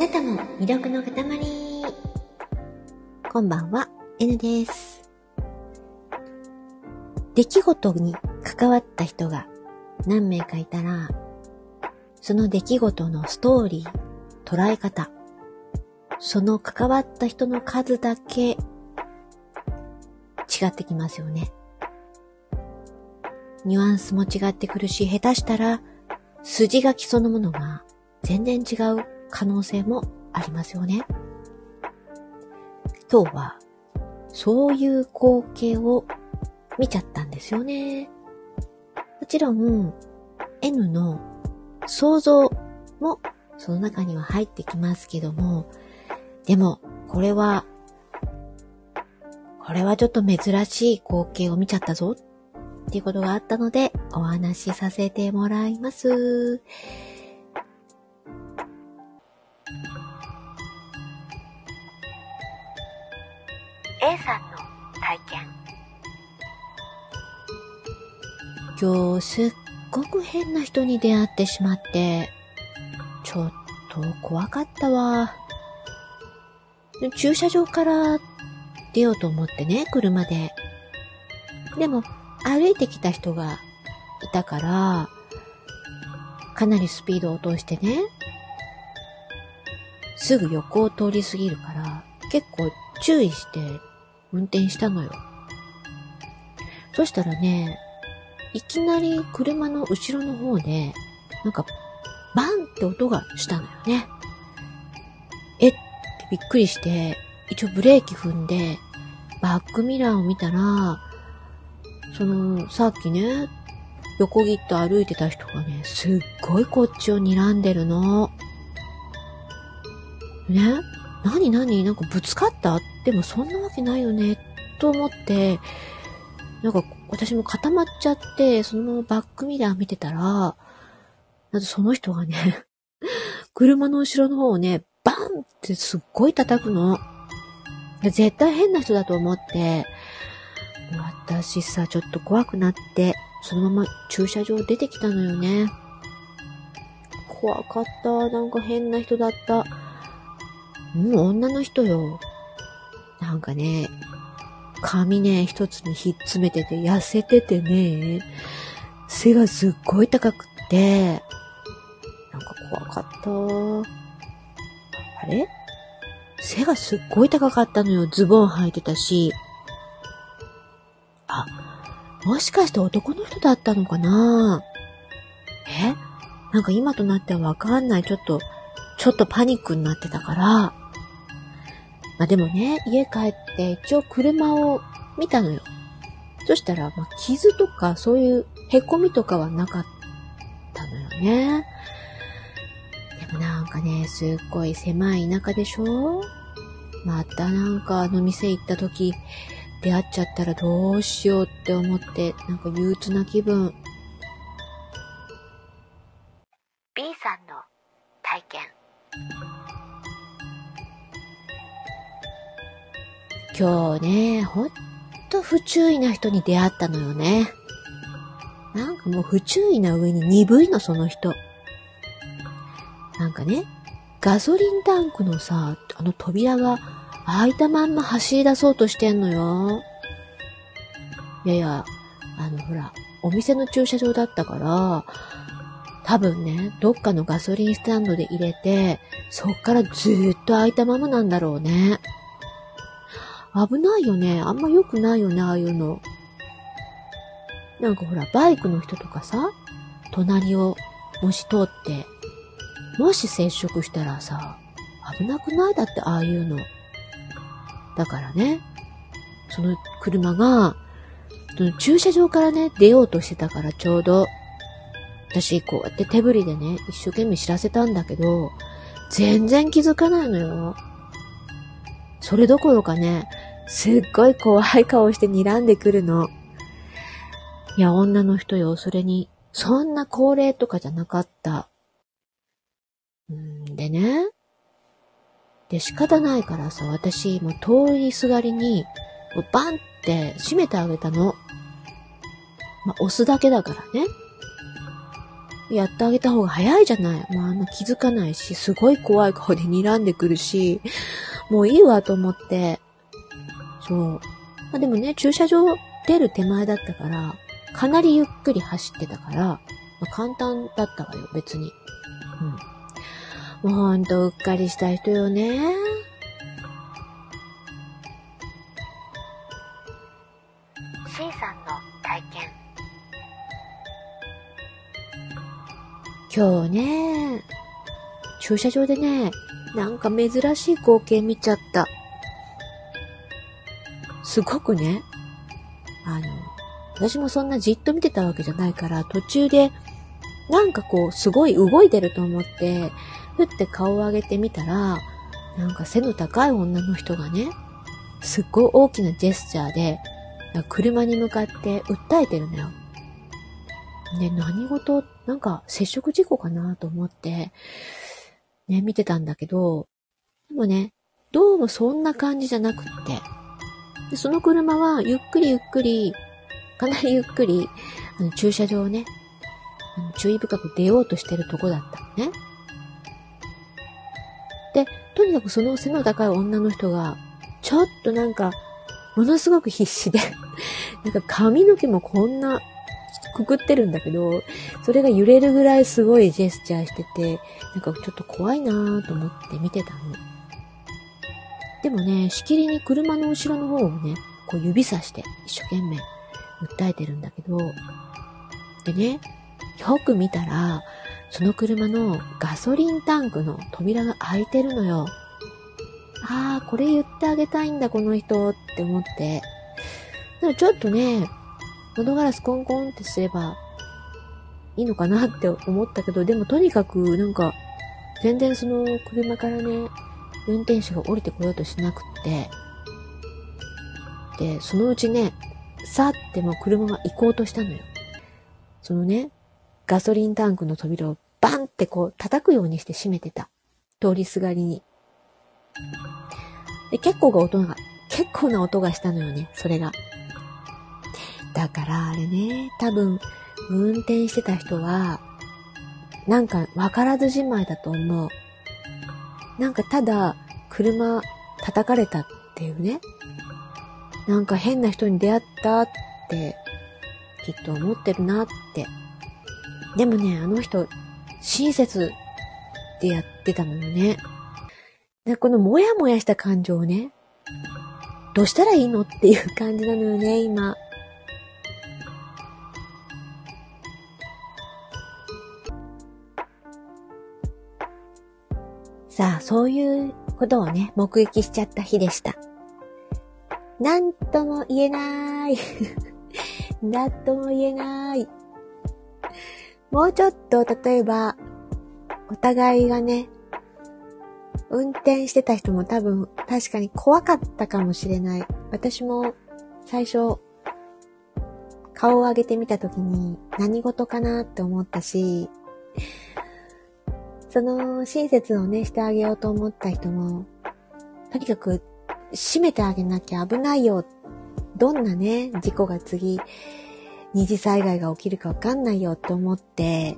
なたも魅力の塊。こんばんは、N です。出来事に関わった人が何名かいたら、その出来事のストーリー、捉え方、その関わった人の数だけ違ってきますよね。ニュアンスも違ってくるし、下手したら筋書きそのものが全然違う可能性もありますよね。今日はそういう光景を見ちゃったんですよね。もちろん N の想像もその中には入ってきますけども、でもこれは、これはちょっと珍しい光景を見ちゃったぞっていうことがあったのでお話しさせてもらいます。A さんの体験。今日すっごく変な人に出会ってしまってちょっと怖かったわ。駐車場から出ようと思ってね車で。でも歩いてきた人がいたからかなりスピードを落としてねすぐ横を通り過ぎるから結構注意して運転したのよ。そしたらね、いきなり車の後ろの方で、なんか、バンって音がしたのよね。えっ？てびっくりして、一応ブレーキ踏んで、バックミラーを見たら、その、さっきね、横切って歩いてた人がね、すっごいこっちを睨んでるの。ね？何何？なんかぶつかった？でもそんなわけないよね。と思って、なんか私も固まっちゃって、そのままバックミラー見てたら、なんとその人がね、車の後ろの方をね、バンってすっごい叩くの。絶対変な人だと思って、私さ、ちょっと怖くなって、そのまま駐車場出てきたのよね。怖かった。なんか変な人だった。もう女の人よ。なんかね、髪ね、一つにひっつめてて、痩せててね、背がすっごい高くって、なんか怖かった。あれ？背がすっごい高かったのよ。ズボン履いてたし。あ、もしかして男の人だったのかな？え？なんか今となってはわかんない。ちょっと、ちょっとパニックになってたから、まあでもね、家帰って一応車を見たのよ。そしたら、まあ、傷とかそういう凹みとかはなかったのよね。でもなんかね、すっごい狭い田舎でしょ？またなんかあの店行った時、出会っちゃったらどうしようって思って、なんか憂鬱な気分。今日ね、ほんと不注意な人に出会ったのよね。なんかもう不注意な上に鈍いの、その人。なんかね、ガソリンタンクのさ、あの扉が開いたまんま走り出そうとしてんのよ。いやいや、あのほら、お店の駐車場だったから、多分ね、どっかのガソリンスタンドで入れて、そっからずーっと開いたままなんだろうね。危ないよね。あんま良くないよね、ああいうの。なんかほら、バイクの人とかさ、隣をもし通って、もし接触したらさ、危なくない？だってああいうの。だからね、その車が、その駐車場からね、出ようとしてたからちょうど、私こうやって手振りでね、一生懸命知らせたんだけど、全然気づかないのよ。それどころかね、すっごい怖い顔して睨んでくるの。いや、女の人よ、それに、そんな高齢とかじゃなかった。んでね。で、仕方ないからさ、私、もう通りすがりに、バンって閉めてあげたの。まあ、押すだけだからね。やってあげた方が早いじゃない。まあ、あんま気づかないし、すごい怖い顔で睨んでくるし、もういいわと思って、そう。まあ、でもね、駐車場出る手前だったから、かなりゆっくり走ってたから、まあ、簡単だったわよ、別に。うん。もうほんとうっかりした人よね。C さんの体験。今日ね、駐車場でね、なんか珍しい光景見ちゃった。すごくね、あの、私もそんなじっと見てたわけじゃないから、途中で、なんかこう、すごい動いてると思って、ふって顔を上げてみたら、なんか背の高い女の人がね、すっごい大きなジェスチャーで、車に向かって訴えてるのよ。で、何事、なんか接触事故かなと思って、ね、見てたんだけど、でもね、どうもそんな感じじゃなくって、でその車はゆっくりゆっくり、かなりゆっくり、あの駐車場をね、注意深く出ようとしてるとこだったのね。で、とにかくその背の高い女の人が、ちょっとなんか、ものすごく必死で なんか髪の毛もこんなくくってるんだけど、それが揺れるぐらいすごいジェスチャーしてて、なんかちょっと怖いなぁと思って見てたの。でもね、しきりに車の後ろの方をね、こう指さして一生懸命訴えてるんだけど、でね、よく見たら、その車のガソリンタンクの扉が開いてるのよ。ああ、これ言ってあげたいんだ、この人って思って。でもちょっとね、窓ガラスコンコンってすればいいのかなって思ったけど、でもとにかくなんか、全然その車からね、運転手が降りてこようとしなくって、で、そのうちね、さっても車が行こうとしたのよ。そのね、ガソリンタンクの扉をバンってこう叩くようにして閉めてた。通りすがりに。で、結構が音が、結構な音がしたのよね、それが。だからあれね、多分、運転してた人は、なんか分からずじまいだと思う。なんかただ、車叩かれたっていうね。なんか変な人に出会ったって、きっと思ってるなって。でもね、あの人、親切でやってたのよね。でこのもやもやした感情をね、どうしたらいいのっていう感じなのよね、今。さあ、そういうことをね、目撃しちゃった日でした。なんとも言えない。なんとも言えない。もうちょっと、例えば、お互いがね、運転してた人も多分、確かに怖かったかもしれない。私も、最初、顔を上げてみたときに何事かなって思ったし、その親切をね、してあげようと思った人も、とにかく閉めてあげなきゃ危ないよ。どんなね、事故が次、二次災害が起きるかわかんないよって思って、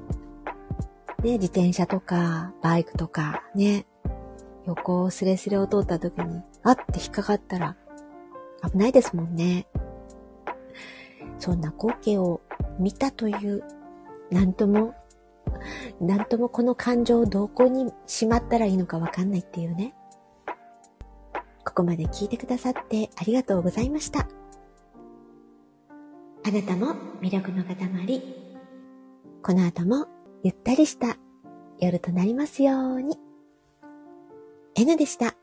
ね、自転車とか、バイクとか、ね、横をスレスレを通った時に、あって引っかかったら、危ないですもんね。そんな光景を見たという、なんとも なんともこの感情をどこにしまったらいいのかわかんないっていうね。ここまで聞いてくださってありがとうございました。あなたも魅力の塊。この後もゆったりした夜となりますように。N でした。